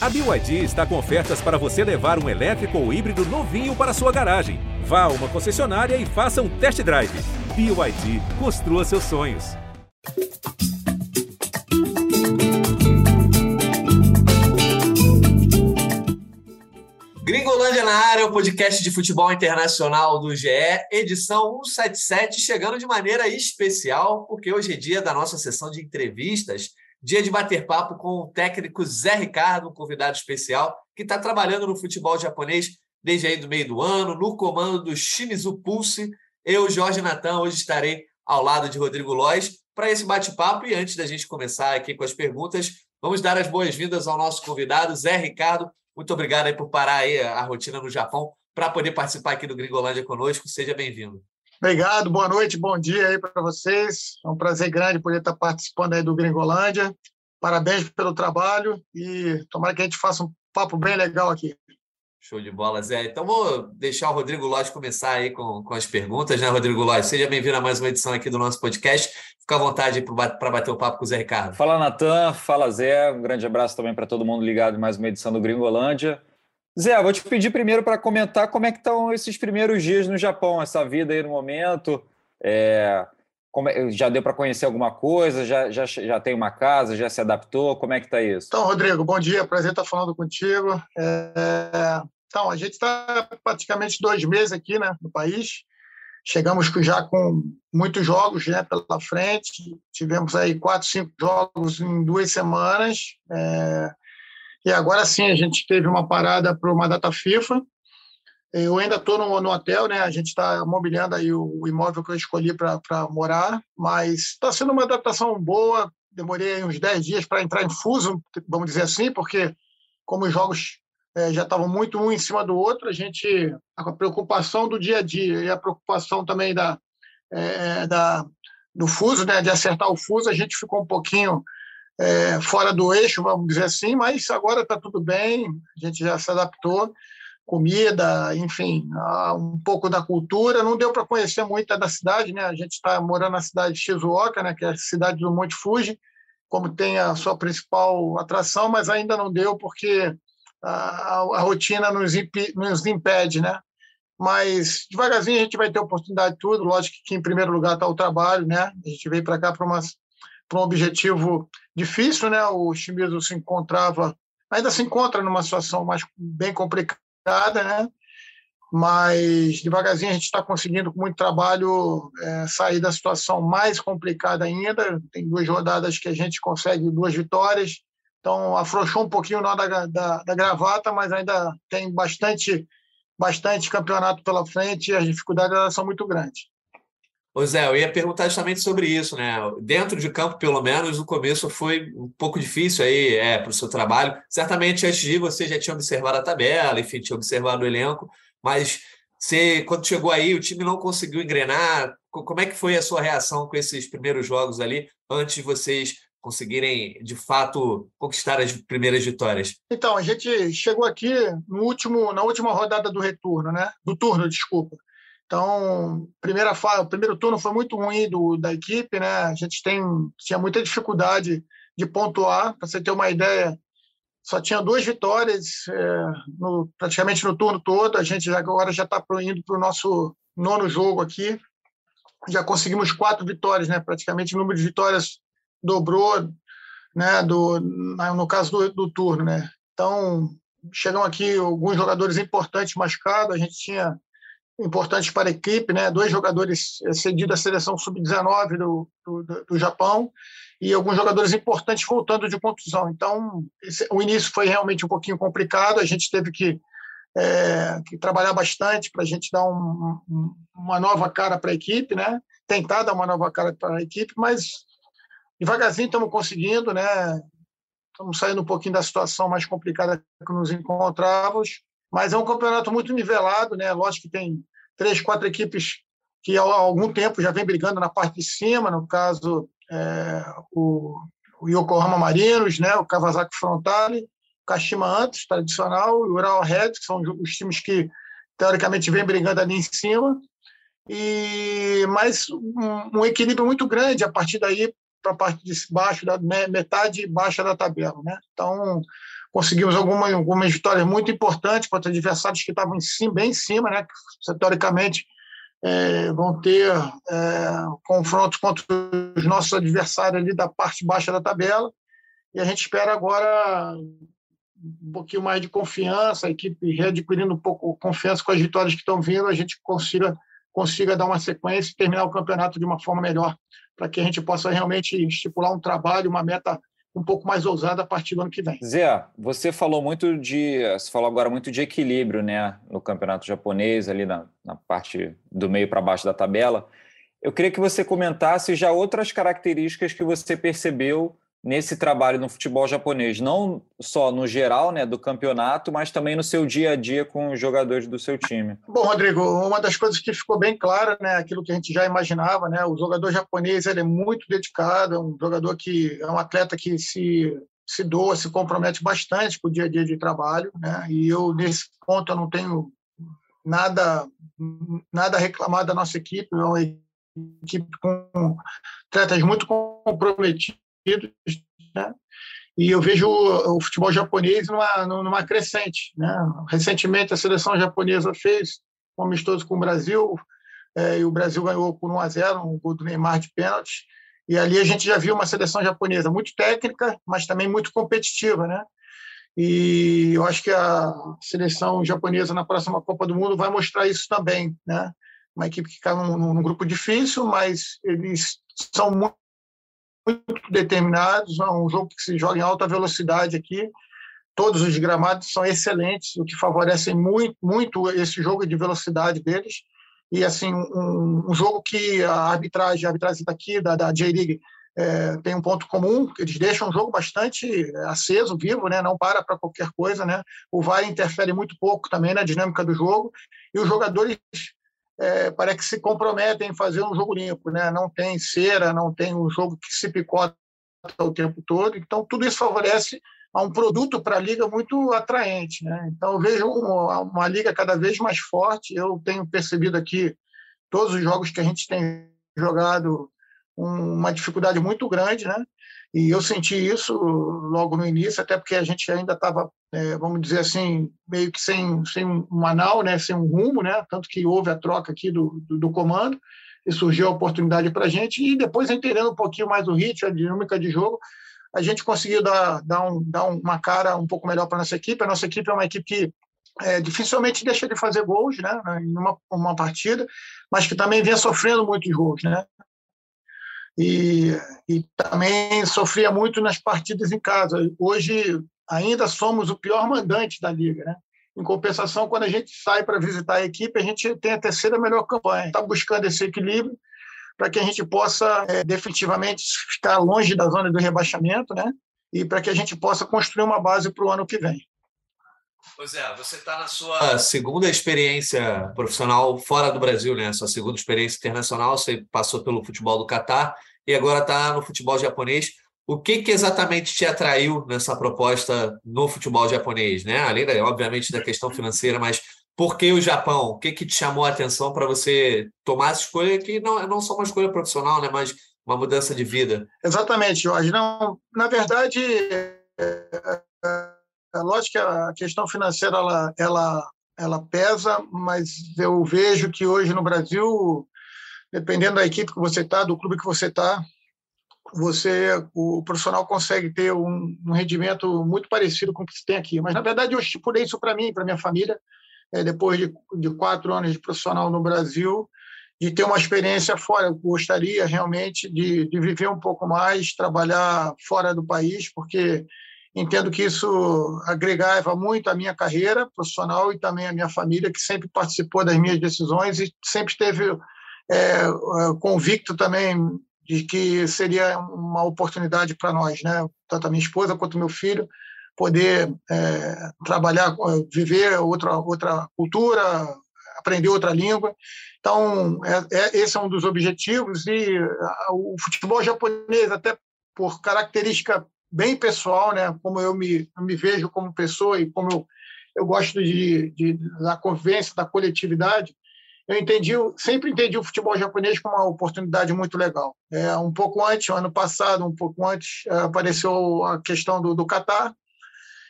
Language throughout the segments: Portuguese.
A BYD está com ofertas para você levar um elétrico ou híbrido novinho para sua garagem. Vá a uma concessionária e faça um test drive. BYD, construa seus sonhos. Gringolândia na área, o podcast de futebol internacional do GE, edição 177, chegando de maneira especial, porque hoje é dia da nossa sessão de entrevistas, dia de bater papo com o técnico Zé Ricardo, um convidado especial, que está trabalhando no futebol japonês desde aí do meio do ano, no comando do Shimizu Pulse. Eu, Jorge Natan, hoje estarei ao lado de Rodrigo Lois para esse bate-papo. E antes da gente começar aqui com as perguntas, vamos dar as boas-vindas ao nosso convidado, Zé Ricardo. Muito obrigado por parar a rotina no Japão para poder participar aqui do Gringolândia conosco. Seja bem-vindo. Obrigado, boa noite, bom dia aí para vocês. É um prazer grande poder estar participando aí do Gringolândia. Parabéns pelo trabalho e tomara que a gente faça um papo bem legal aqui. Show de bola, Zé. Então vou deixar o Rodrigo Lodge começar aí com, com as perguntas, né, Rodrigo Lodge? Seja bem-vindo a mais uma edição aqui do nosso podcast. Fica à vontade para bater o papo com o Zé Ricardo. Fala, Natan. Fala, Zé. Um grande abraço também para todo mundo ligado em mais uma edição do Gringolândia. Zé, vou te pedir primeiro para comentar como é que estão esses primeiros dias no Japão, essa vida aí no momento. É, é, já deu para conhecer alguma coisa? Já, já, já tem uma casa? Já se adaptou? Como é que está isso? Então, Rodrigo, bom dia. Prazer estar falando contigo. É, então, a gente está praticamente dois meses aqui né, no país. Chegamos já com muitos jogos né, pela frente. Tivemos aí quatro, cinco jogos em duas semanas. É... E agora sim, a gente teve uma parada para uma data FIFA. Eu ainda estou no, no, hotel, né? A gente está mobiliando aí o, o, imóvel que eu escolhi para morar, mas está sendo uma adaptação boa. Demorei uns 10 dias para entrar em fuso, vamos dizer assim, porque como os jogos é, já estavam muito um em cima do outro, a gente a preocupação do dia a dia e a preocupação também da, é, da do fuso, né, de acertar o fuso, a gente ficou um pouquinho é, fora do eixo, vamos dizer assim, mas agora está tudo bem, a gente já se adaptou, comida, enfim, um pouco da cultura, não deu para conhecer muito da cidade, né, a gente está morando na cidade de Shizuoka, né, que é a cidade do Monte Fuji, como tem a sua principal atração, mas ainda não deu porque a, a rotina nos, nos impede, né? Mas devagarzinho a gente vai ter oportunidade de tudo. Lógico que em primeiro lugar está o trabalho, né? A gente veio para cá para um objetivo difícil, né? O Shimizu se encontrava, ainda se encontra numa situação mais bem complicada, né? Mas devagarzinho a gente está conseguindo, com muito trabalho, é, sair da situação mais complicada ainda. Tem duas rodadas que a gente consegue duas vitórias então, afrouxou um pouquinho o nó da, da, da gravata, mas ainda tem bastante, bastante campeonato pela frente e as dificuldades são muito grandes. Ô Zé, eu ia perguntar justamente sobre isso, né? Dentro de campo, pelo menos, no começo foi um pouco difícil aí é, para o seu trabalho. Certamente antes de você já tinha observado a tabela, enfim, tinha observado o elenco, mas você, quando chegou aí, o time não conseguiu engrenar. Como é que foi a sua reação com esses primeiros jogos ali, antes de vocês conseguirem de fato conquistar as primeiras vitórias? Então, a gente chegou aqui no último, na última rodada do retorno, né? Do turno, desculpa. Então, primeira fase, o primeiro turno foi muito ruim do, da equipe, né? A gente tem, tinha muita dificuldade de pontuar. Para você ter uma ideia, só tinha duas vitórias é, no, praticamente no turno todo. A gente agora já está indo para o nosso nono jogo aqui. Já conseguimos quatro vitórias, né? Praticamente o número de vitórias dobrou, né, do, no caso do, do turno, né? Então, chegam aqui alguns jogadores importantes machucados, a gente tinha importantes para a equipe, né? Dois jogadores cedidos à seleção sub-19 do, do, do, Japão e alguns jogadores importantes voltando de contusão. Então, esse, o início foi realmente um pouquinho complicado, a gente teve que, é, que trabalhar bastante para a gente dar um, um, uma nova cara para a equipe, né? Tentar dar uma nova cara para a equipe, mas devagarzinho estamos conseguindo, né? Estamos saindo um pouquinho da situação mais complicada que nos encontrávamos, mas é um campeonato muito nivelado, né? Lógico que tem três, quatro equipes que há algum tempo já vem brigando na parte de cima, no caso é, o, o, Yokohama Marinos, né? O Kawasaki Frontale, o Kashima Antlers, tradicional, o Ural Red, que são os times que teoricamente vem brigando ali em cima, e mas um, um equilíbrio muito grande a partir daí para a parte de baixo, da metade baixa da tabela. Né? Então, conseguimos algumas, algumas vitórias muito importantes contra adversários que estavam em cima, bem em cima, né? que teoricamente é, vão ter é, confrontos contra os nossos adversários ali da parte baixa da tabela. E a gente espera agora um pouquinho mais de confiança, a equipe readquirindo um pouco confiança com as vitórias que estão vindo, a gente consiga, consiga dar uma sequência e terminar o campeonato de uma forma melhor, para que a gente possa realmente estipular um trabalho, uma meta um pouco mais ousada a partir do ano que vem. Zé, você falou muito de, você falou agora muito de equilíbrio, né, no campeonato japonês ali na, na parte do meio para baixo da tabela. Eu queria que você comentasse já outras características que você percebeu nesse trabalho no futebol japonês, não só no geral, né, do campeonato, mas também no seu dia a dia com os jogadores do seu time. Bom, Rodrigo, uma das coisas que ficou bem clara, né, aquilo que a gente já imaginava, né, o jogador japonês ele é muito dedicado, é um jogador que é um atleta que se se doa, se compromete bastante com o dia a dia de trabalho, né, e eu nesse ponto eu não tenho nada nada a reclamar da nossa equipe, é uma equipe com atletas muito comprometidos né? E eu vejo o futebol japonês numa, numa crescente. Né? Recentemente, a seleção japonesa fez um amistoso com o Brasil, é, e o Brasil ganhou por 1 a 0 um gol do Neymar de pênalti. E ali a gente já viu uma seleção japonesa muito técnica, mas também muito competitiva. Né? E eu acho que a seleção japonesa na próxima Copa do Mundo vai mostrar isso também. Né? Uma equipe que cai num, num grupo difícil, mas eles são muito muito determinados, é um jogo que se joga em alta velocidade aqui. Todos os gramados são excelentes, o que favorece muito, muito esse jogo de velocidade deles. E assim, um, um jogo que a arbitragem, a arbitragem daqui da, da J-League é, tem um ponto comum, eles deixam o jogo bastante aceso, vivo, né? não para para qualquer coisa. Né? O VAR interfere muito pouco também na dinâmica do jogo, e os jogadores é, parece que se comprometem em fazer um jogo limpo, né? Não tem cera, não tem um jogo que se picota o tempo todo. Então, tudo isso favorece a um produto para a liga muito atraente, né? Então, eu vejo uma, uma, liga cada vez mais forte. Eu tenho percebido aqui todos os jogos que a gente tem jogado uma dificuldade muito grande, né? E eu senti isso logo no início, até porque a gente ainda estava, é, vamos dizer assim, meio que sem, sem um anal, né, sem um rumo, né, tanto que houve a troca aqui do, do, do comando e surgiu a oportunidade para a gente. E depois, entendendo um pouquinho mais o ritmo, a dinâmica de jogo, a gente conseguiu dar, dar, um, dar uma cara um pouco melhor para nossa equipe. A nossa equipe é uma equipe que é, dificilmente deixa de fazer gols né, em uma, uma partida, mas que também vem sofrendo muitos gols. Né? E, e também sofria muito nas partidas em casa. Hoje ainda somos o pior mandante da liga, né? Em compensação, quando a gente sai para visitar a equipe, a gente tem a terceira melhor campanha. Está buscando esse equilíbrio para que a gente possa é, definitivamente ficar longe da zona do rebaixamento, né? E para que a gente possa construir uma base para o ano que vem. Pois é, você está na sua segunda experiência profissional fora do Brasil, né? Sua segunda experiência internacional, você passou pelo futebol do Catar e agora está no futebol japonês. O que, que exatamente te atraiu nessa proposta no futebol japonês, né? Além, da, obviamente, da questão financeira, mas por que o Japão? O que, que te chamou a atenção para você tomar essa escolha que não não só uma escolha profissional, né? Mas uma mudança de vida? Exatamente, Jorge. Não, na verdade, é, é, é lógico que a questão financeira ela, ela, ela pesa, mas eu vejo que hoje no Brasil dependendo da equipe que você está, do clube que você está, você, o profissional consegue ter um, um, rendimento muito parecido com o que você tem aqui. Mas, na verdade, eu estipulei isso para mim, para minha família, é, depois de, de, quatro anos de profissional no Brasil, de ter uma experiência fora. Eu gostaria realmente de, de viver um pouco mais, trabalhar fora do país, porque entendo que isso agregava muito a minha carreira profissional e também a minha família, que sempre participou das minhas decisões e sempre teve é, é, convicto também de que seria uma oportunidade para nós, né? tanto a minha esposa quanto meu filho, poder é, trabalhar, viver outra, outra cultura, aprender outra língua. Então, é, é, esse é um dos objetivos. E o futebol japonês, até por característica bem pessoal, né? como eu me, eu me vejo como pessoa e como eu, eu gosto de, de, da convivência, da coletividade, eu entendi, sempre entendi o futebol japonês como uma oportunidade muito legal. É, um pouco antes, ano passado, um pouco antes, é, apareceu a questão do, do.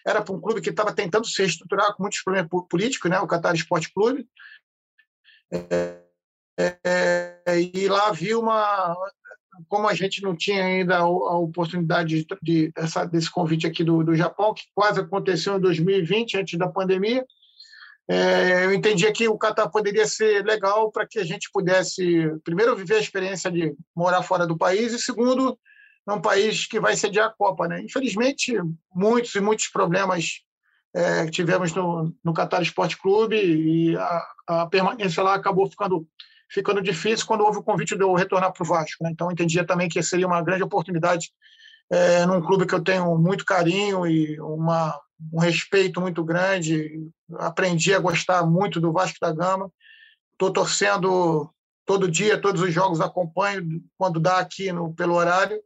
Era para um clube que estava tentando se reestruturar com muitos problemas políticos, né? o Qatar Esporte Clube. É, é, e lá vi uma. Como a gente não tinha ainda a, oportunidade de, de, desse convite aqui do, do Japão, que quase aconteceu em 2020, antes da pandemia, é, eu entendia que o Catar poderia ser legal para que a gente pudesse, primeiro, viver a experiência de morar fora do país e, segundo, num país que vai sediar a Copa. Né? Infelizmente, muitos e muitos problemas é, tivemos no, no Qatar Esporte Clube e a, a, permanência lá acabou ficando, ficando difícil quando houve o convite de eu retornar para o Vasco. Né? Então, eu entendia também que seria uma grande oportunidade é, num clube que eu tenho muito carinho e uma, um respeito muito grande. Aprendi a gostar muito do Vasco da Gama. Estou torcendo todo dia, todos os jogos acompanho quando dá aqui no, pelo horário.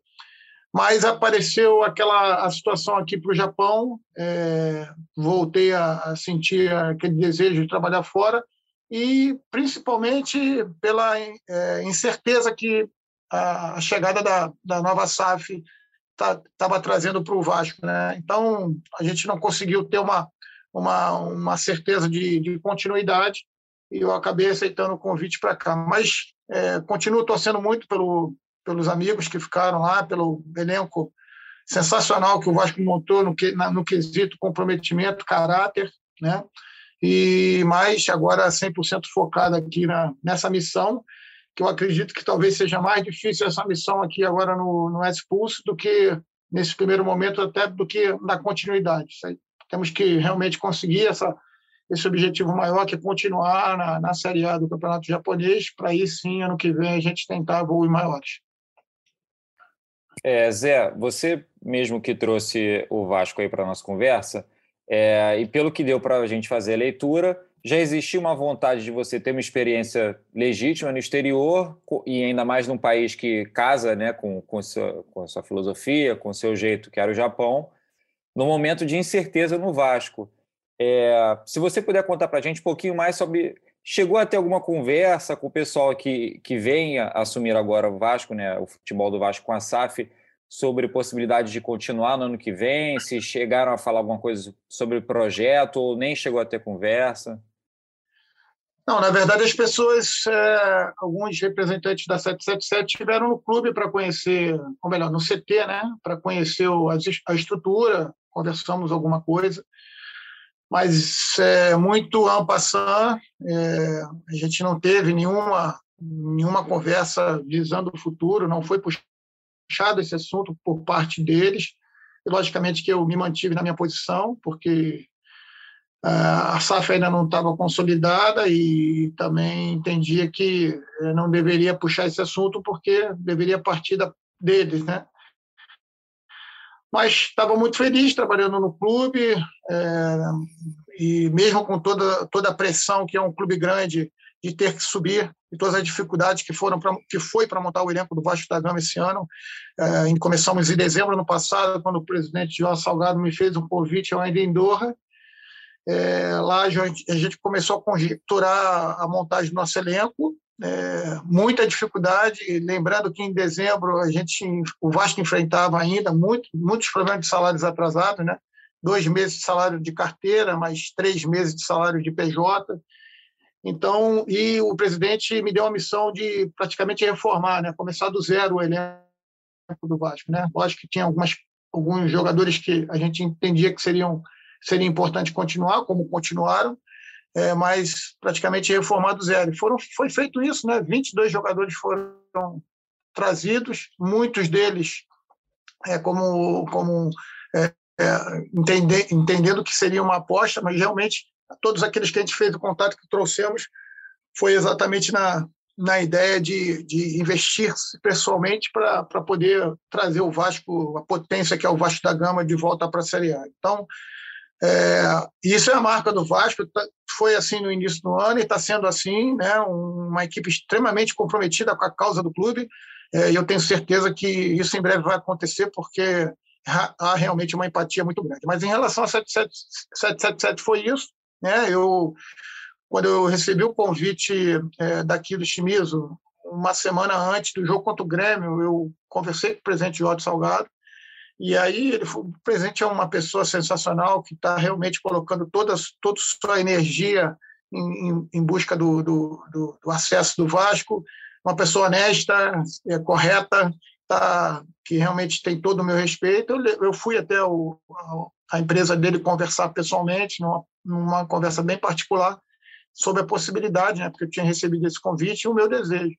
Mas apareceu aquela a situação aqui para o Japão, é, voltei a, a, sentir aquele desejo de trabalhar fora e principalmente pela é, incerteza que a, a chegada da, da nova SAF estava tá, trazendo para o Vasco. Né? Então, a gente não conseguiu ter uma, uma, uma certeza de, de continuidade e eu acabei aceitando o convite para cá. Mas é, continuo torcendo muito pelo, pelos amigos que ficaram lá, pelo elenco sensacional que o Vasco montou no, que, no quesito comprometimento, caráter, né? E mais agora 100% focado aqui na, nessa missão que eu acredito que talvez seja mais difícil essa missão aqui agora no, no Expulso do que nesse primeiro momento, até do que na continuidade. Temos que realmente conseguir essa, esse objetivo maior, que é continuar na, na Série A do Campeonato Japonês, para aí sim, ano que vem, a gente tentar voos maiores. É, Zé, você mesmo que trouxe o Vasco aí para a nossa conversa, é, e pelo que deu para a gente fazer a leitura, já existia uma vontade de você ter uma experiência legítima no exterior e ainda mais num país que casa né, com, com, sua, com sua filosofia, com o seu jeito, que era o Japão, no momento de incerteza no Vasco. É, se você puder contar para a gente um pouquinho mais sobre. Chegou a ter alguma conversa com o pessoal que, que vem assumir agora o Vasco, né, o futebol do Vasco com a SAF, sobre possibilidade de continuar no ano que vem? Se chegaram a falar alguma coisa sobre o projeto ou nem chegou a ter conversa? Não, na verdade, as pessoas, é, alguns representantes da 777 estiveram no clube para conhecer, ou melhor, no CT, né, para conhecer a estrutura, conversamos alguma coisa, mas é muito en passant, é, a gente não teve nenhuma, nenhuma conversa visando o futuro, não foi puxado esse assunto por parte deles, e logicamente que eu me mantive na minha posição, porque a SAF ainda não estava consolidada e também entendia que eh, não deveria puxar esse assunto porque deveria partir deles, né? Mas estava muito feliz trabalhando no clube é, e mesmo com toda toda a pressão que é um clube grande de ter que subir e todas as dificuldades que foram pra, que foi para montar o elenco do Vasco da Gama esse ano. É, começamos em dezembro ano passado, quando o presidente João Salgado me fez um convite, eu ainda em Doha, é, lá a gente, a gente, começou a conjecturar a montagem do nosso elenco, é, muita dificuldade, lembrando que em dezembro a gente, o Vasco enfrentava ainda muito, muitos problemas de salários atrasados, né? dois meses de salário de carteira, mais três meses de salário de PJ. Então, e o presidente me deu a missão de praticamente reformar, né? começar do zero o elenco do Vasco. Né? Lógico que tinha algumas, alguns jogadores que a gente entendia que seriam seria importante continuar, como continuaram, é, mas praticamente reformado zero. Foram, foi feito isso, né? 22 jogadores foram trazidos, muitos deles é, como, como é, é, entender, entendendo que seria uma aposta, mas realmente todos aqueles que a gente fez o contato que trouxemos foi exatamente na, na ideia de, de investir pessoalmente para poder trazer o Vasco, a potência que é o Vasco da Gama, de volta para a Série A. Então, é, isso é a marca do Vasco, tá, foi assim no início do ano e está sendo assim, né, uma equipe extremamente comprometida com a causa do clube, é, e eu tenho certeza que isso em breve vai acontecer, porque há realmente uma empatia muito grande. Mas em relação a 777 foi isso, né, eu quando eu recebi o convite é, daqui do Chimizo, uma semana antes do jogo contra o Grêmio, eu conversei com o presidente Jorge Salgado, e aí ele foi, o presidente é uma pessoa sensacional que está realmente colocando toda, toda sua energia em, em, em busca do, do, do, do, acesso do Vasco, uma pessoa honesta, é, correta, tá, que realmente tem todo o meu respeito. Eu, eu fui até o, a, a, empresa dele conversar pessoalmente, numa, numa conversa bem particular, sobre a possibilidade, né, porque eu tinha recebido esse convite e o meu desejo.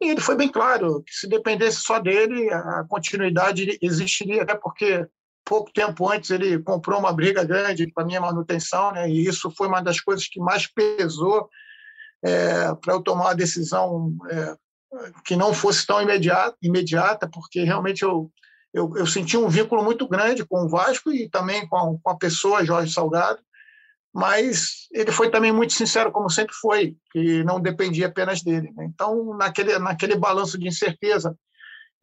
E ele foi bem claro que se dependesse só dele, a continuidade existiria, até porque pouco tempo antes ele comprou uma briga grande para minha manutenção, né? E isso foi uma das coisas que mais pesou é, para eu tomar a decisão é, que não fosse tão imediata, imediata porque realmente eu, eu, eu senti um vínculo muito grande com o Vasco e também com a, com a pessoa Jorge Salgado mas ele foi também muito sincero, como sempre foi, que não dependia apenas dele. Né? Então, naquele, naquele balanço de incerteza,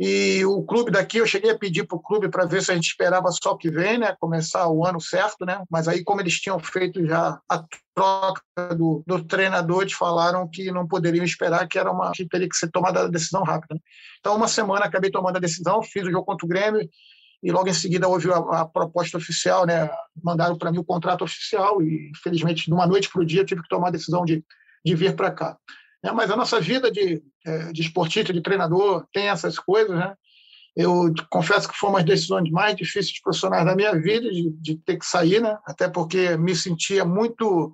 e o clube daqui, eu cheguei a pedir para o clube para ver se a gente esperava só que vem, né? começar o ano certo, né? mas aí, como eles tinham feito já a troca do, do treinador, eles falaram que não poderiam esperar, que era uma que teria que ser tomada a decisão rápida. Né? Então, uma semana acabei tomando a decisão, fiz o jogo contra o Grêmio, e logo em seguida houve a, a proposta oficial, né? mandaram para mim o contrato oficial e, infelizmente, de uma noite para o dia, tive que tomar a decisão de, de vir para cá. É, mas a nossa vida de, é, de esportista, de treinador, tem essas coisas, né? Eu confesso que foi uma das decisões mais difíceis profissionais da minha vida, de, de ter que sair, né? até porque me sentia muito,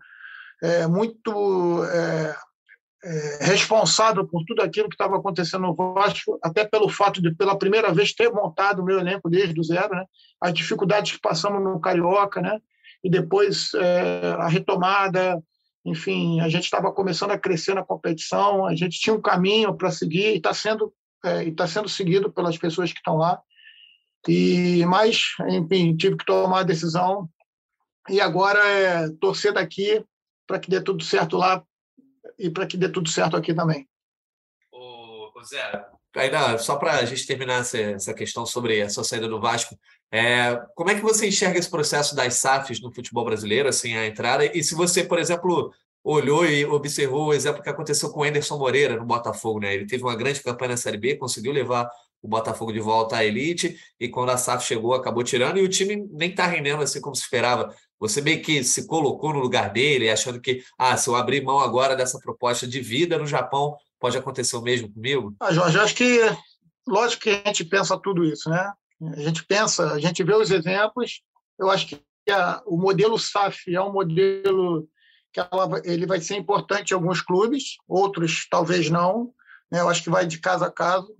é, muito é, é, responsável por tudo aquilo que estava acontecendo no Vasco, até pelo fato de, pela primeira vez, ter montado o meu elenco desde o zero, né? as dificuldades que passamos no Carioca, né? e depois é, a retomada, enfim, a gente estava começando a crescer na competição, a gente tinha um caminho para seguir e está sendo, é, tá sendo seguido pelas pessoas que estão lá. E Mas, enfim, tive que tomar a decisão e agora é torcer daqui para que dê tudo certo lá e para que dê tudo certo aqui também. Ô, Zé, ainda só para a gente terminar essa, essa questão sobre a sua saída do Vasco, é, como é que você enxerga esse processo das SAFs no futebol brasileiro, assim, a entrada? E se você, por exemplo, olhou e observou o exemplo que aconteceu com o Anderson Moreira no Botafogo, né? Ele teve uma grande campanha na Série B, conseguiu levar o Botafogo de volta à elite, e quando a SAF chegou, acabou tirando, e o time nem está rendendo assim como se esperava. Você meio que se colocou no lugar dele, achando que, ah, se eu abrir mão agora dessa proposta de vida no Japão, pode acontecer o mesmo comigo? Ah, Jorge, acho que, lógico que a gente pensa tudo isso, né? A gente pensa, a gente vê os exemplos, eu acho que a, o modelo SAF é um modelo que ela, ele vai ser importante em alguns clubes, outros talvez não, né? eu acho que vai de caso a caso.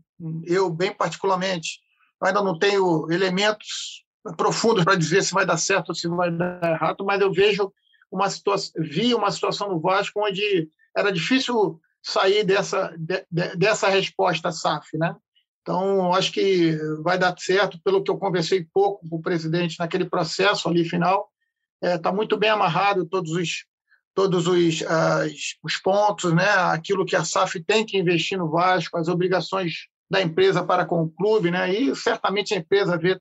Eu, bem particularmente, ainda não tenho elementos profundos para dizer se vai dar certo ou se vai dar errado, mas eu vejo uma situação, vi uma situação no Vasco onde era difícil sair dessa, de, dessa resposta SAF, né? Então, acho que vai dar certo, pelo que eu conversei pouco com o presidente naquele processo ali final, está é, tá muito bem amarrado todos os todos os, as, os pontos, né? aquilo que a SAF tem que investir no Vasco, as obrigações da empresa para com o clube, né? e certamente a empresa vê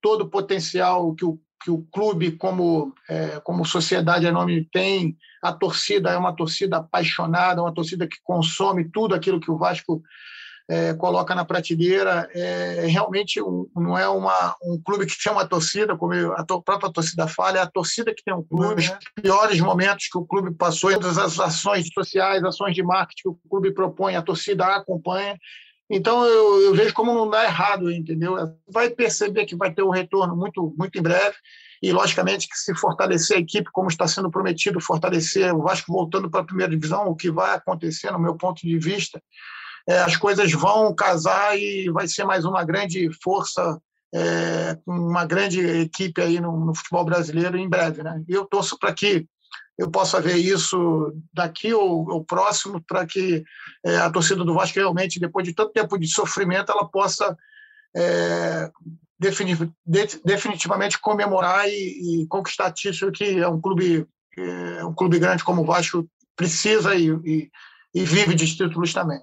todo o potencial que o, que o clube, como, é, como sociedade anônima, tem. A torcida é uma torcida apaixonada, uma torcida que consome tudo aquilo que o Vasco é, coloca na prateleira. É, realmente um, não é uma, um clube que tem uma torcida, como a própria torcida fala, é a torcida que tem um clube. Né? Os piores momentos que o clube passou, todas as ações sociais, ações de marketing que o clube propõe, a torcida acompanha. Então, eu, eu, vejo como não dá errado, entendeu? Vai perceber que vai ter um retorno muito, muito em breve. E, logicamente, que se fortalecer a equipe, como está sendo prometido, fortalecer o Vasco voltando para a primeira divisão, o que vai acontecer, no meu ponto de vista, é, as coisas vão casar e vai ser mais uma grande força, é, uma grande equipe aí no, no futebol brasileiro em breve. Né? E eu torço para que eu possa ver isso daqui ou, ou próximo, para que é, a torcida do Vasco realmente, depois de tanto tempo de sofrimento, ela possa é, definitivamente comemorar e, e, conquistar título que é um clube é, um clube grande como o Vasco precisa e, e, e vive de títulos também.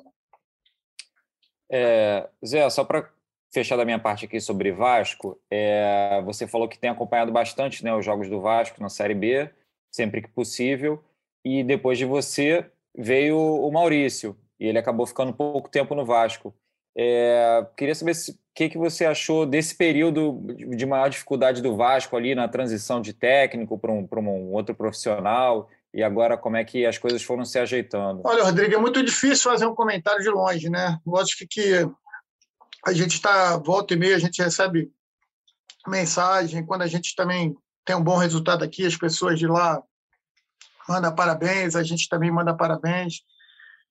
É, Zé, só para fechar da minha parte aqui sobre Vasco, é, você falou que tem acompanhado bastante né, os jogos do Vasco na Série B sempre que possível. e depois de você veio o Maurício, e ele acabou ficando pouco tempo no Vasco. É, queria saber o que, que você achou desse período de maior dificuldade do Vasco ali na transição de técnico para um, um outro profissional e agora como é que as coisas foram se ajeitando? Olha, Rodrigo, é muito difícil fazer um comentário de longe, né? Lógico que a gente está, volta e meia, a gente recebe mensagem, quando a gente também tem um bom resultado aqui, as pessoas de lá mandam parabéns, a gente também manda parabéns.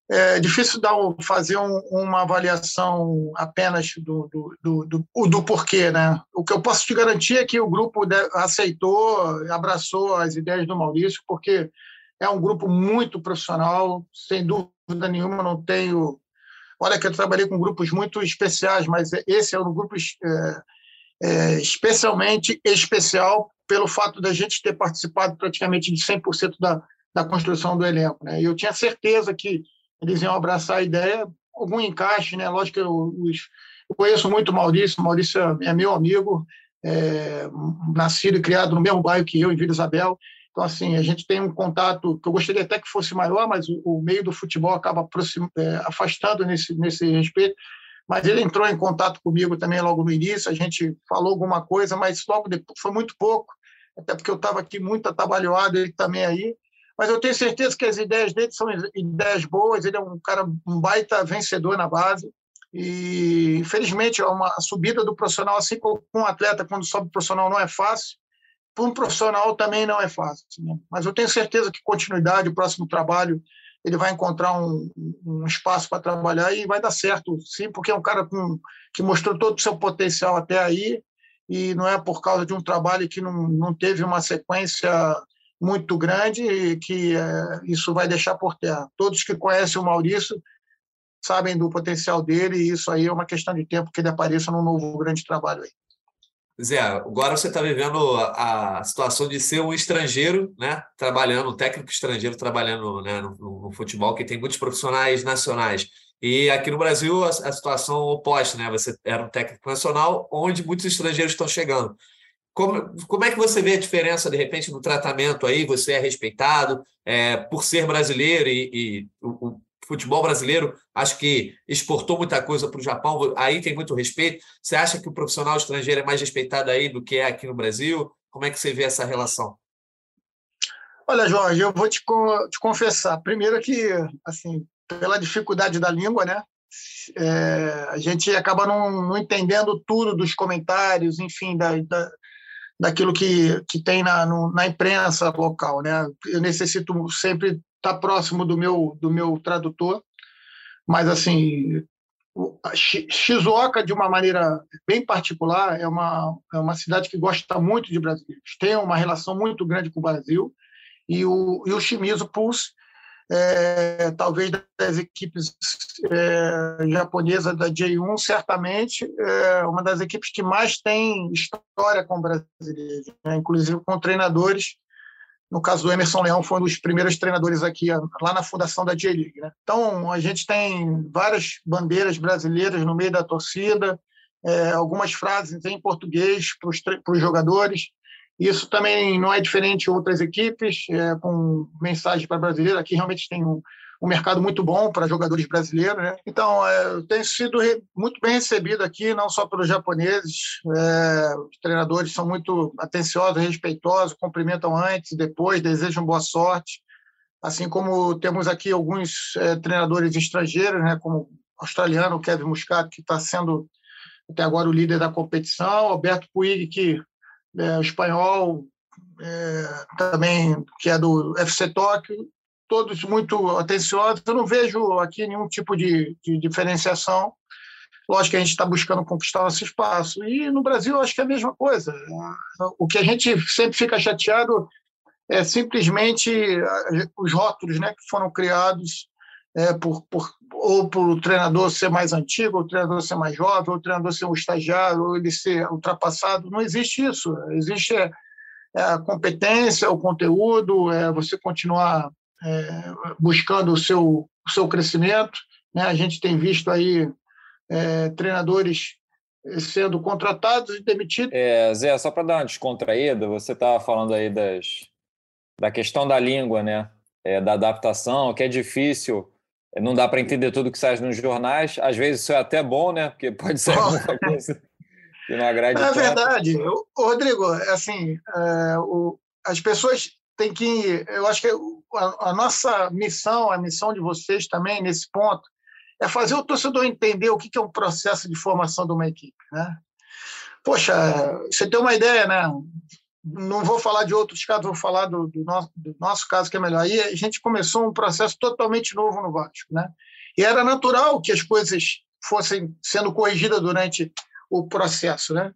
É difícil dar, fazer um, uma avaliação apenas do, do, do, do, do porquê, né? O que eu posso te garantir é que o grupo aceitou, abraçou as ideias do Maurício, porque é um grupo muito profissional, sem dúvida nenhuma, não tenho. Olha, que eu trabalhei com grupos muito especiais, mas esse é um grupo é, é, especialmente especial pelo fato da gente ter participado praticamente de 100% da, da construção do elenco. Né? Eu tinha certeza que eles iam abraçar a ideia, algum encaixe, né? Lógico que eu, eu conheço muito o Maurício, o Maurício é meu amigo, é, nascido e criado no mesmo bairro que eu, em Vila Isabel. Então, assim, a gente tem um contato que eu gostaria até que fosse maior, mas o, o meio do futebol acaba é, afastando nesse, nesse respeito. Mas ele entrou em contato comigo também logo no início, a gente falou alguma coisa, mas logo depois foi muito pouco, até porque eu estava aqui muito atabalhoado, ele também aí. Mas eu tenho certeza que as ideias dele são ideias boas, ele é um cara, um baita vencedor na base. E, infelizmente, é uma subida do profissional, assim como um atleta, quando sobe profissional, não é fácil. Para um profissional também não é fácil. Né? Mas eu tenho certeza que continuidade, o próximo trabalho, ele vai encontrar um, um espaço para trabalhar e vai dar certo, sim, porque é um cara com, que mostrou todo o seu potencial até aí e não é por causa de um trabalho que não, não teve uma sequência muito grande que é, isso vai deixar por terra. Todos que conhecem o Maurício sabem do potencial dele e isso aí é uma questão de tempo que ele apareça num novo grande trabalho aí. Zé, agora você está vivendo a, situação de ser um estrangeiro, né? Trabalhando, um técnico estrangeiro trabalhando né, no, no, futebol, que tem muitos profissionais nacionais. E aqui no Brasil a, a situação oposta, né? Você era um técnico nacional, onde muitos estrangeiros estão chegando. Como, como é que você vê a diferença, de repente, no tratamento aí? Você é respeitado é, por ser brasileiro e, e o, o, futebol brasileiro acho que exportou muita coisa para o Japão, aí tem muito respeito. Você acha que o profissional estrangeiro é mais respeitado aí do que é aqui no Brasil? Como é que você vê essa relação? Olha, Jorge, eu vou te, te confessar. Primeiro que, assim, pela dificuldade da língua, né? É, a gente acaba não, não, entendendo tudo dos comentários, enfim, da, da, daquilo que, que tem na, no, na imprensa local. Né? Eu necessito sempre estar próximo do meu, do meu tradutor, mas assim Shizuoka, de uma maneira bem particular, é uma, é uma cidade que gosta muito de brasileiros, tem uma relação muito grande com o Brasil, e o, e o Shimizu Pulse é, talvez das equipes é, japonesas da J1, certamente é uma das equipes que mais tem história com brasileiros, né? inclusive com treinadores. No caso do Emerson Leão, foi um dos primeiros treinadores aqui, lá na fundação da J-League. Né? Então, a gente tem várias bandeiras brasileiras no meio da torcida, é, algumas frases em português para os jogadores. Isso também não é diferente de outras equipes, é, com mensagem para brasileiro. Aqui realmente tem um, um mercado muito bom para jogadores brasileiros. Né? Então, é, tem sido re, muito bem recebido aqui, não só pelos japoneses. É, os treinadores são muito atenciosos, respeitosos, cumprimentam antes e depois, desejam boa sorte. Assim como temos aqui alguns é, treinadores estrangeiros, né, como o australiano Kevin Muscat, que está sendo até agora o líder da competição, Alberto Puig, que é, o espanhol, é, também, que é do FC Tóquio, todos muito atenciosos. Eu não vejo aqui nenhum tipo de, de diferenciação. Lógico que a gente está buscando conquistar nosso espaço. E no Brasil, acho que é a mesma coisa. O que a gente sempre fica chateado é simplesmente os rótulos né, que foram criados é, por, por, ou por o treinador ser mais antigo, ou o treinador ser mais jovem, ou o treinador ser um estagiário, ou ele ser ultrapassado. Não existe isso. Existe é, é a competência, o conteúdo, é você continuar é, buscando o seu, o seu crescimento. Né? A gente tem visto aí é, treinadores sendo contratados e demitidos. É, Zé, só para dar uma descontraída, você estava falando aí das, da questão da língua, né? é, da adaptação, que é difícil, não dá para entender tudo que sai nos jornais. Às vezes isso é até bom, né? Porque pode ser alguma coisa que não agrade. É verdade. Rodrigo, assim, é, o, as pessoas têm que. Eu acho que a, a nossa missão, a missão de vocês também, nesse ponto, é fazer o torcedor entender o que é um processo de formação de uma equipe. Né? Poxa, você tem uma ideia, né? Não vou falar de outros casos, vou falar do, do, nosso, do nosso caso, que é melhor. Aí a gente começou um processo totalmente novo no Vasco. Né? E era natural que as coisas fossem sendo corrigidas durante o processo. Né?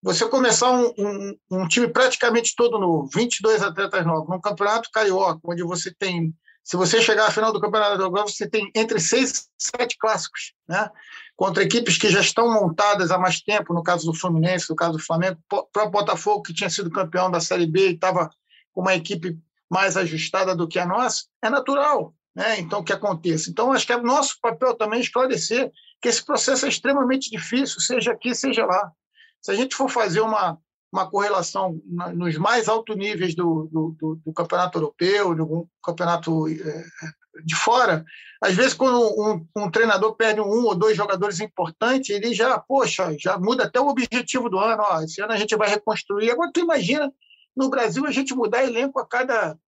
Você começar um, um, um time praticamente todo novo, 22 atletas novos, num campeonato carioca, onde você tem se você chegar à final do Campeonato Agora, você tem entre seis e sete clássicos, né? Contra equipes que já estão montadas há mais tempo, no caso do Fluminense, no caso do Flamengo, o Botafogo, que tinha sido campeão da Série B e estava com uma equipe mais ajustada do que a nossa, é natural, né? Então, que aconteça. Então, acho que é nosso papel também esclarecer que esse processo é extremamente difícil, seja aqui, seja lá. Se a gente for fazer uma, uma correlação nos mais altos níveis do, do, do, do campeonato europeu, do campeonato é, de fora. Às vezes, quando um, um, treinador perde um ou dois jogadores importantes, ele já, poxa, já muda até o objetivo do ano. Ó, esse ano a gente vai reconstruir. Agora, tu imagina, no Brasil, a gente mudar elenco a cada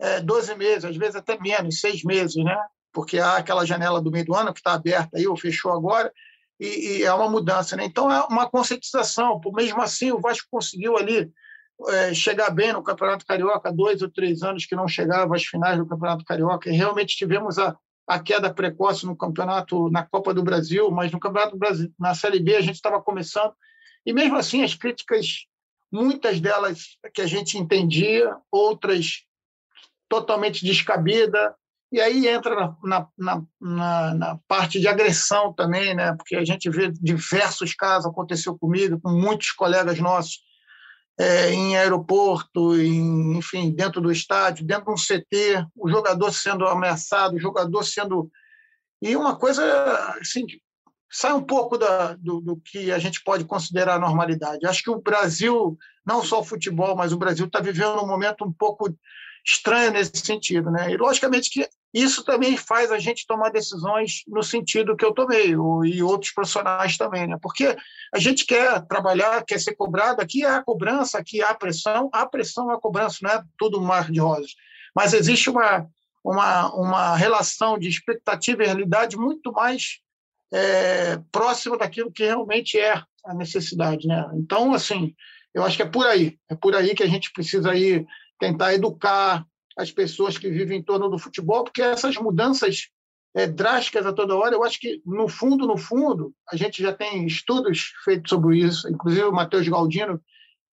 é, 12 meses, às vezes até menos, seis meses, né? Porque há aquela janela do meio do ano que está aberta aí, ou fechou agora, e, e, é uma mudança. Né? Então, é uma conscientização. Mesmo assim, o Vasco conseguiu ali é, chegar bem no Campeonato Carioca, dois ou três anos que não chegava às finais do Campeonato Carioca, e realmente tivemos a, a queda precoce no campeonato, na Copa do Brasil, mas no Campeonato Brasil, na Série B, a gente estava começando. E mesmo assim, as críticas, muitas delas que a gente entendia, outras totalmente descabida, e aí entra na, na, na, na, parte de agressão também, né? porque a gente vê diversos casos, aconteceu comigo, com muitos colegas nossos, é, em aeroporto, em, enfim, dentro do estádio, dentro de um CT, o jogador sendo ameaçado, o jogador sendo. E uma coisa assim, sai um pouco da, do, do, que a gente pode considerar normalidade. Acho que o Brasil, não só o futebol, mas o Brasil está vivendo um momento um pouco estranho nesse sentido. Né? E, logicamente, que isso também faz a gente tomar decisões no sentido que eu tomei, e outros profissionais também, né? porque a gente quer trabalhar, quer ser cobrado, aqui há cobrança, aqui há pressão, há pressão, há cobrança, não é tudo um mar de rosas, mas existe uma, uma, uma relação de expectativa e realidade muito mais é, próxima daquilo que realmente é a necessidade. Né? Então, assim, eu acho que é por aí, é por aí que a gente precisa ir tentar educar as pessoas que vivem em torno do futebol, porque essas mudanças é, drásticas a toda hora, eu acho que, no fundo, no fundo, a gente já tem estudos feitos sobre isso, inclusive o Matheus Galdino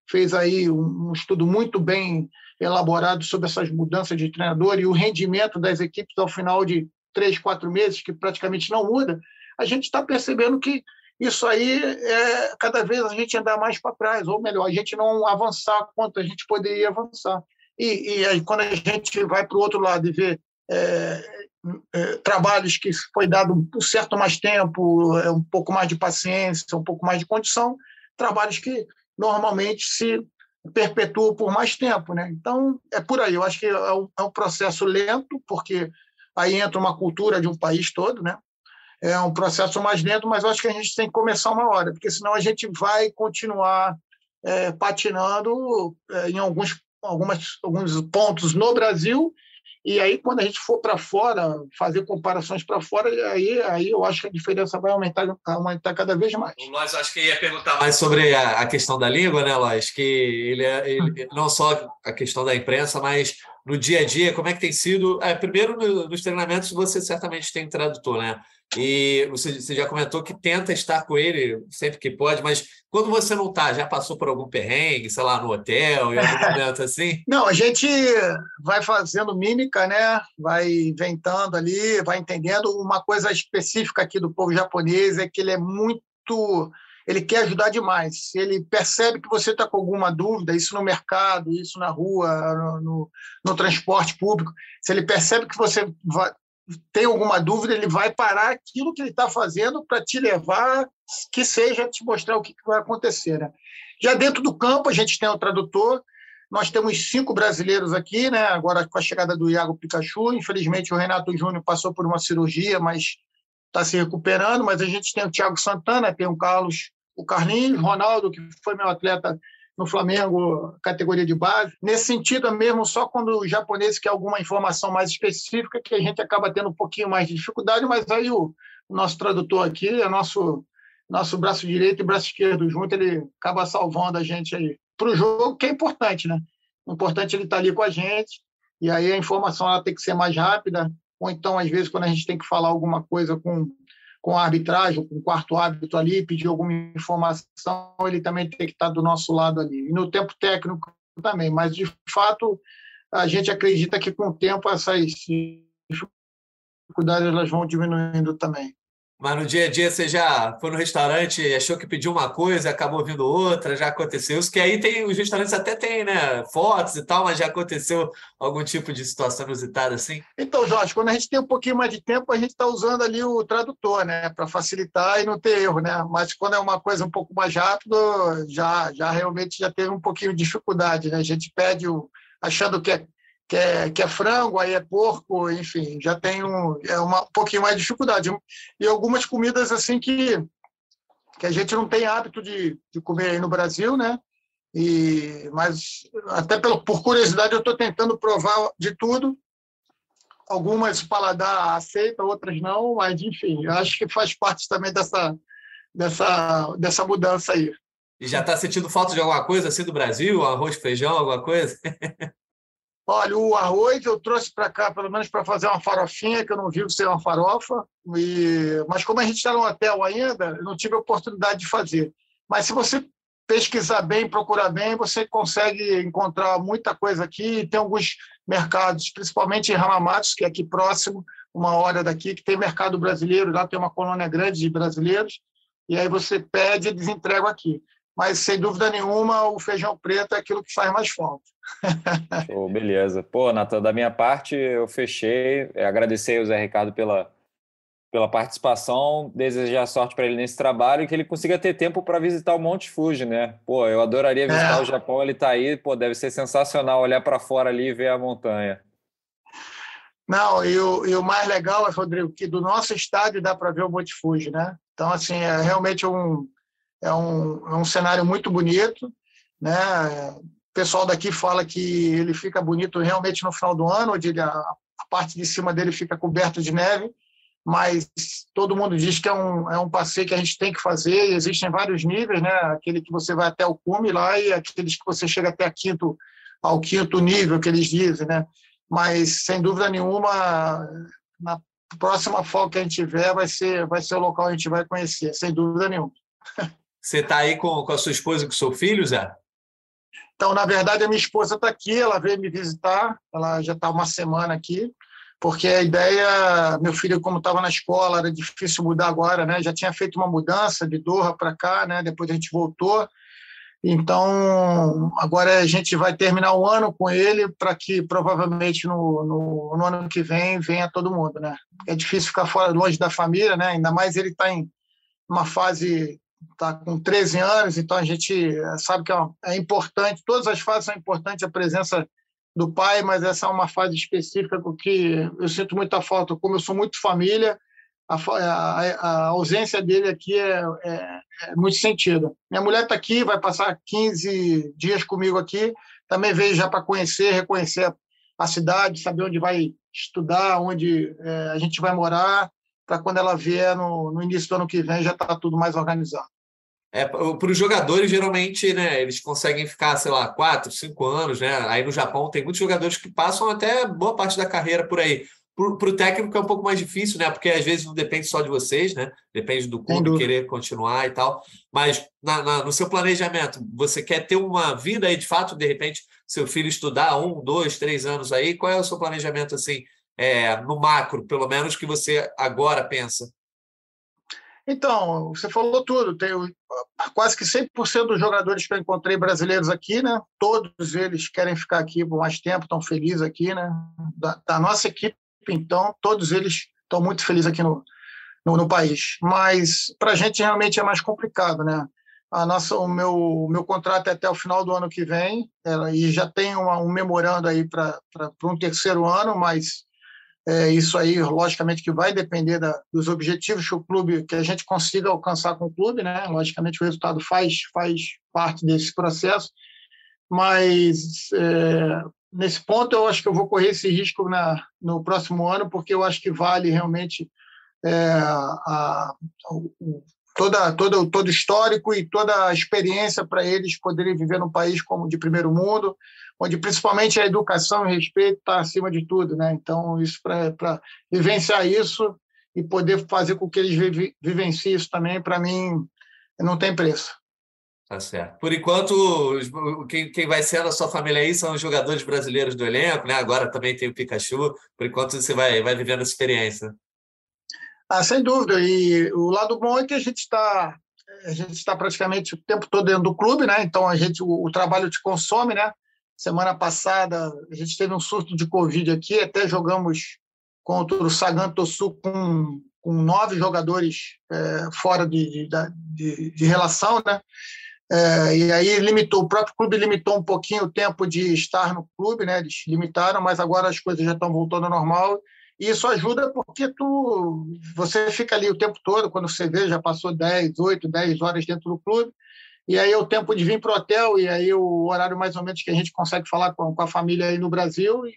fez aí um, estudo muito bem elaborado sobre essas mudanças de treinador e o rendimento das equipes ao final de três, quatro meses, que praticamente não muda, a gente está percebendo que isso aí é cada vez a gente andar mais para trás, ou melhor, a gente não avançar quanto a gente poderia avançar. E, e aí, quando a gente vai para o outro lado e vê é, é, trabalhos que foi dado um certo mais tempo, é, um pouco mais de paciência, um pouco mais de condição, trabalhos que normalmente se perpetuam por mais tempo. Né? Então, é por aí. Eu acho que é um, é um processo lento, porque aí entra uma cultura de um país todo, né? É um processo mais lento, mas acho que a gente tem que começar uma hora, porque senão a gente vai continuar é, patinando é, em alguns algumas, alguns pontos no Brasil, e aí quando a gente for para fora, fazer comparações para fora, aí, aí eu acho que a diferença vai aumentar, aumentar cada vez mais. O Lois, acho que ia perguntar mais sobre a, a questão da língua, né, Lois? Que ele, é, ele, não só a questão da imprensa, mas no dia a dia, como é que tem sido? É, primeiro, no, nos treinamentos, você certamente tem tradutor, né? E você, você, já comentou que tenta estar com ele sempre que pode, mas quando você não está, já passou por algum perrengue, sei lá, no hotel, em algum momento assim? Não, a gente vai fazendo mímica, né? Vai inventando ali, vai entendendo. Uma coisa específica aqui do povo japonês é que ele é muito. Ele quer ajudar demais. Se ele percebe que você está com alguma dúvida, isso no mercado, isso na rua, no, no, no transporte público, se ele percebe que você tem alguma dúvida, ele vai parar aquilo que ele está fazendo para te levar, que seja te mostrar o que vai acontecer. Né? Já dentro do campo, a gente tem o tradutor, Nós temos cinco brasileiros aqui, né? Agora com a chegada do Iago Pikachu. Infelizmente, o Renato Júnior passou por uma cirurgia, mas está se recuperando. Mas a gente tem o Thiago Santana, tem o Carlos, o Carlinhos, Ronaldo, que foi meu atleta no Flamengo, categoria de base. Nesse sentido, é mesmo só quando o japonês quer alguma informação mais específica que a gente acaba tendo um pouquinho mais de dificuldade, mas aí o, nosso tradutor aqui, é nosso nosso braço direito e braço esquerdo junto, ele acaba salvando a gente aí para o jogo, que é importante, né? O importante é ele estar tá ali com a gente, e aí a informação ela tem que ser mais rápida, ou então, às vezes, quando a gente tem que falar alguma coisa com, com a arbitragem, com o quarto árbitro ali, pedir alguma informação, ele também tem que estar do nosso lado ali. E no tempo técnico também, mas, de fato, a gente acredita que, com o tempo, essas dificuldades elas vão diminuindo também. Mas no dia a dia você já foi no restaurante, achou que pediu uma coisa, e acabou vindo outra, já aconteceu isso, que aí tem, os restaurantes até tem, né, fotos e tal, mas já aconteceu algum tipo de situação inusitada assim? Então, Jorge, quando a gente tem um pouquinho mais de tempo, a gente está usando ali o tradutor, né, para facilitar e não ter erro, né? Mas quando é uma coisa um pouco mais rápido, já, já realmente já teve um pouquinho de dificuldade, né? A gente pede o, achando que é que é, que é frango, aí é porco, enfim, já tem um, é uma, um pouquinho mais de dificuldade. E algumas comidas assim que, que a gente não tem hábito de, de comer aí no Brasil, né? E, mas até pelo, por curiosidade eu estou tentando provar de tudo. Algumas o paladar aceita, outras não, mas enfim, acho que faz parte também dessa, dessa, dessa mudança aí. E já está sentindo falta de alguma coisa assim do Brasil? Arroz, feijão, alguma coisa? Olha, o arroz eu trouxe para cá, pelo menos para fazer uma farofinha, que eu não vivo sem uma farofa. E... Mas como a gente está no hotel ainda, eu não tive a oportunidade de fazer. Mas se você pesquisar bem, procurar bem, você consegue encontrar muita coisa aqui. Tem alguns mercados, principalmente em Ramamatos, que é aqui próximo, uma hora daqui, que tem mercado brasileiro. Lá tem uma colônia grande de brasileiros. E aí você pede e eles entregam aqui mas sem dúvida nenhuma o feijão preto é aquilo que faz mais falta. oh, beleza. Pô, Natan, da minha parte eu fechei. É, agradecer ao Zé Ricardo pela, pela participação, desejar sorte para ele nesse trabalho e que ele consiga ter tempo para visitar o Monte Fuji, né? Pô, eu adoraria visitar é. o Japão, ele está aí, pô, deve ser sensacional olhar para fora ali e ver a montanha. Não, e o, e o mais legal, Rodrigo, que do nosso estádio dá para ver o Monte Fuji, né? Então, assim, é realmente um, é um, é um cenário muito bonito, né? O pessoal daqui fala que ele fica bonito realmente no final do ano, onde a, a parte de cima dele fica coberta de neve, mas todo mundo diz que é um, é um passeio que a gente tem que fazer, existem vários níveis, né? Aquele que você vai até o cume lá e aqueles que você chega até quinto, ao quinto nível, que eles dizem, né? Mas, sem dúvida nenhuma, na próxima folga que a gente tiver, vai ser, vai ser o local que a gente vai conhecer, sem dúvida nenhuma. Você está aí com, com a sua esposa e com o seu filho, Zé? Então, na verdade, a minha esposa está aqui, ela veio me visitar, ela já está uma semana aqui, porque a ideia, meu filho, como estava na escola, era difícil mudar agora, né? Já tinha feito uma mudança de Doha para cá, né? Depois a gente voltou. Então, agora a gente vai terminar o ano com ele para que provavelmente no, no, no, ano que vem venha todo mundo, né? É difícil ficar fora, longe da família, né? Ainda mais ele está em uma fase está com 13 anos, então a gente sabe que é, é, importante, todas as fases são importantes, a presença do pai, mas essa é uma fase específica porque eu sinto muita falta. Como eu sou muito família, a, a, a ausência dele aqui é, é, é muito sentido. Minha mulher está aqui, vai passar 15 dias comigo aqui, também veio já para conhecer, reconhecer a cidade, saber onde vai estudar, onde é, a gente vai morar, para quando ela vier no, no, início do ano que vem já está tudo mais organizado. É, para os jogadores, geralmente, né, eles conseguem ficar, sei lá, quatro, cinco anos, né? Aí no Japão tem muitos jogadores que passam até boa parte da carreira por aí. Para o técnico é um pouco mais difícil, né? Porque às vezes não depende só de vocês, né? Depende do clube querer continuar e tal. Mas na, na, no seu planejamento, você quer ter uma vida aí, de fato, de repente, seu filho estudar um, dois, três anos aí, qual é o seu planejamento assim? É, no macro, pelo menos, que você agora pensa? Então, você falou tudo. Tem quase que 100% dos jogadores que eu encontrei brasileiros aqui, né? Todos eles querem ficar aqui por mais tempo, estão felizes aqui, né? Da, da nossa equipe, então, todos eles estão muito felizes aqui no, no, no país. Mas para a gente realmente é mais complicado, né? a nossa, o meu, meu contrato é até o final do ano que vem, é, e já tem uma, um memorando aí para um terceiro ano, mas é, isso aí, logicamente, que vai depender da, dos objetivos que o clube, que a gente consiga alcançar com o clube, né? Logicamente, o resultado faz, faz parte desse processo, mas é, nesse ponto eu acho que eu vou correr esse risco na, no próximo ano, porque eu acho que vale realmente é, a, o, toda, todo, todo histórico e toda a experiência para eles poderem viver num país como de primeiro mundo, onde principalmente a educação e respeito está acima de tudo, né? Então isso para vivenciar isso e poder fazer com que eles vi, vivenciem isso também, para mim não tem preço. Tá certo. Por enquanto, quem, quem vai ser na sua família aí são os jogadores brasileiros do elenco, né? Agora também tem o Pikachu. Por enquanto você vai, vai vivendo essa experiência. Ah, sem dúvida. E o lado bom é que a gente está a gente está praticamente o tempo todo dentro do clube, né? Então a gente o, o, trabalho te consome, né? Semana passada a gente teve um surto de covid aqui, até jogamos contra o Saganto Sul com, com nove jogadores é, fora de, de, de, relação, né? É, e aí limitou, o próprio clube limitou um pouquinho o tempo de estar no clube, né? Eles limitaram, mas agora as coisas já estão voltando ao normal e isso ajuda porque tu, você fica ali o tempo todo, quando você vê, já passou 10, 8, 10 horas dentro do clube, e aí é o tempo de vir para o hotel, e aí o horário mais ou menos que a gente consegue falar com, com a família aí no Brasil, e,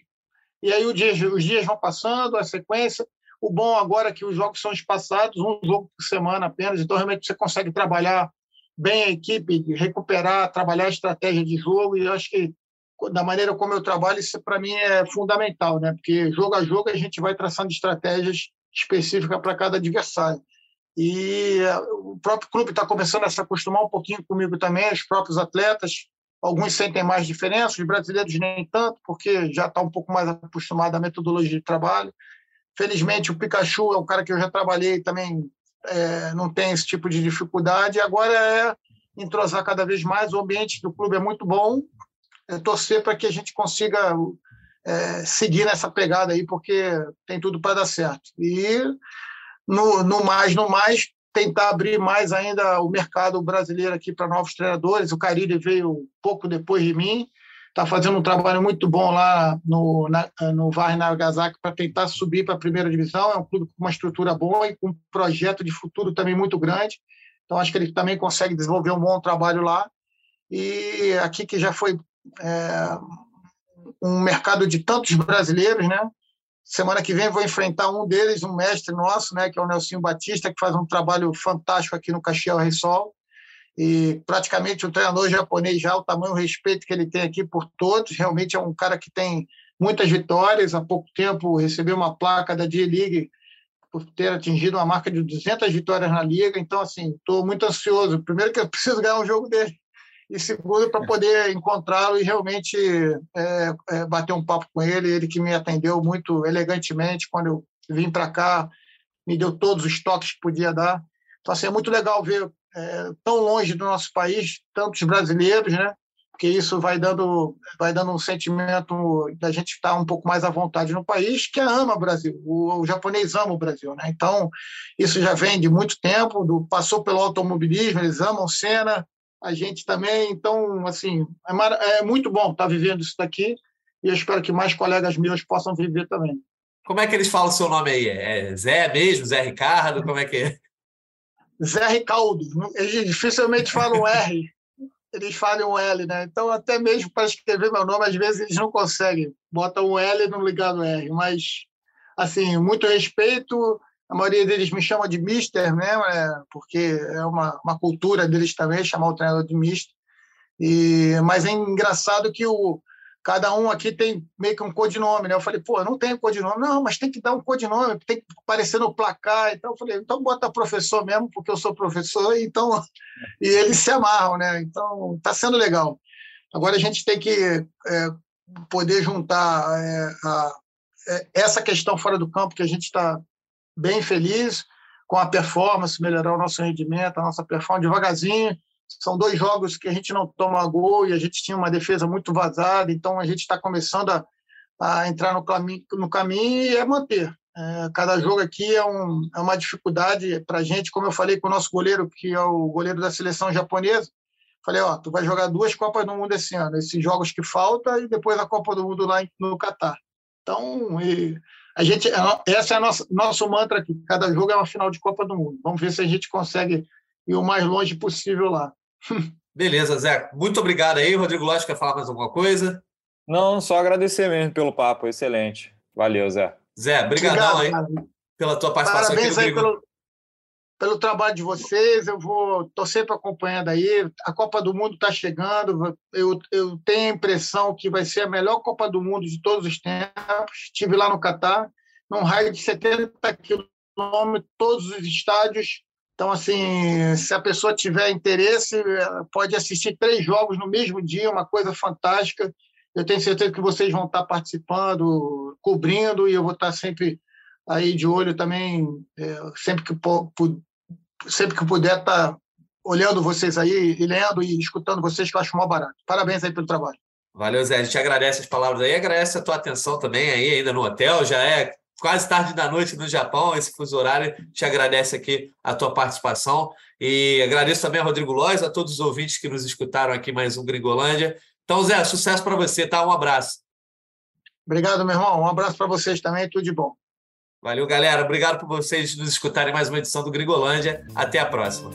e aí dia, os dias vão passando, a sequência. O bom agora é que os jogos são espaçados, um jogo por semana apenas, então realmente você consegue trabalhar bem a equipe, recuperar, trabalhar a estratégia de jogo, e eu acho que da maneira como eu trabalho, isso para mim é fundamental, né? Porque jogo a jogo a gente vai traçando estratégias específicas para cada adversário. E eh, o próprio clube está começando a se acostumar um pouquinho comigo também, os próprios atletas. Alguns sentem mais diferença, os brasileiros nem tanto, porque já está um pouco mais acostumado à metodologia de trabalho. Felizmente, o Pikachu é um cara que eu já trabalhei também, é, não tem esse tipo de dificuldade. Agora é entrosar cada vez mais. O ambiente do clube é muito bom, é, torcer para que a gente consiga é, seguir nessa pegada aí, porque tem tudo para dar certo. E no, no mais, no mais, tentar abrir mais ainda o mercado brasileiro aqui para novos treinadores. O Carille veio pouco depois de mim, está fazendo um trabalho muito bom lá no, na, no Var Nagasaki para tentar subir para a primeira divisão. É um clube com uma estrutura boa e com um projeto de futuro também muito grande. Então, acho que ele também consegue desenvolver um bom trabalho lá. E aqui que já foi é, um mercado de tantos brasileiros, né? Semana que vem vou enfrentar um deles, um mestre nosso, né, que é o Nelson Batista, que faz um trabalho fantástico aqui no Caxiel Reisol. E praticamente um treinador japonês já, o tamanho o respeito que ele tem aqui por todos. Realmente é um cara que tem muitas vitórias. Há pouco tempo recebeu uma placa da D-League por ter atingido uma marca de 200 vitórias na liga. Então, assim, estou muito ansioso. Primeiro que eu preciso ganhar um jogo dele e segundo para poder encontrá-lo e realmente é, é, bater um papo com ele, ele que me atendeu muito elegantemente quando eu vim para cá, me deu todos os toques que podia dar. Então, assim, é muito legal ver é, tão longe do nosso país tantos brasileiros, né? Porque isso vai dando, vai dando um sentimento da gente estar um pouco mais à vontade no país, que ama o Brasil. O, o japonês ama o Brasil, né? Então, isso já vem de muito tempo, do, passou pelo automobilismo, eles amam cena, a gente também. Então, assim, é, é muito bom estar vivendo isso daqui e eu espero que mais colegas meus possam viver também. Como é que eles falam o seu nome aí? É Zé mesmo? Zé Ricardo? Como é que é? Zé Ricardo. Eles dificilmente falam R. Eles falam um L, né? Então, até mesmo para escrever meu nome, às vezes eles não conseguem. Botam um L e não ligam no R. Mas, assim, muito respeito a maioria deles me chama de mister mesmo, é, porque é uma, uma cultura deles também chamar o treinador de mister. E, mas é engraçado que o, cada um aqui tem meio que um codinome, né? Eu falei, pô, não tem codinome. Não, mas tem que dar um codinome, tem que aparecer no placar. Então eu falei, então bota professor mesmo, porque eu sou professor, então e eles se amarram, né? Então tá sendo legal. Agora a gente tem que é, poder juntar é, a, é, essa questão fora do campo que a gente está bem feliz com a performance, melhorar o nosso rendimento, a nossa performance devagarzinho. São dois jogos que a gente não toma gol e a gente tinha uma defesa muito vazada, então a gente está começando a, a, entrar no caminho, no caminho e é manter. É, cada jogo aqui é, um, é uma dificuldade para a gente, como eu falei com o nosso goleiro, que é o goleiro da seleção japonesa. Falei, ó, tu vai jogar duas Copas do Mundo esse ano, esses jogos que faltam e depois a Copa do Mundo lá no Catar. Então, a gente, essa é a nossa nosso mantra aqui. Cada jogo é uma final de Copa do Mundo. Vamos ver se a gente consegue ir o mais longe possível lá. Beleza, Zé. Muito obrigado aí. Rodrigo Lógico quer falar mais alguma coisa? Não, só agradecer mesmo pelo papo. Excelente. Valeu, Zé. Zé, brigadão aí pela tua participação Parabéns aqui no aí pelo, pelo trabalho de vocês. Eu vou estou sempre acompanhando aí. A Copa do Mundo está chegando. Eu, eu tenho a impressão que vai ser a melhor Copa do Mundo de todos os tempos. Estive lá no Catar, num raio de 70 quilômetros, todos os estádios. Então, assim, se a pessoa tiver interesse, pode assistir três jogos no mesmo dia, uma coisa fantástica. Eu tenho certeza que vocês vão estar participando, cobrindo, e eu vou estar sempre aí de olho também, é, sempre, que, sempre que puder estar olhando vocês aí, e lendo e escutando vocês, que eu acho mó barato. Parabéns aí pelo trabalho. Valeu, Zé. A gente agradece as palavras aí, agradece a tua atenção também aí, ainda no hotel, já é quase tarde da noite no Japão, esse fuso horário. Te agradece aqui a tua participação e agradeço também a Rodrigo Lois, a todos os ouvintes que nos escutaram aqui mais um Gringolândia. Então, Zé, sucesso para você, tá? Um abraço. Obrigado, meu irmão. Um abraço para vocês também, tudo de bom. Valeu, galera. Obrigado por vocês nos escutarem mais uma edição do Gringolândia. Até a próxima.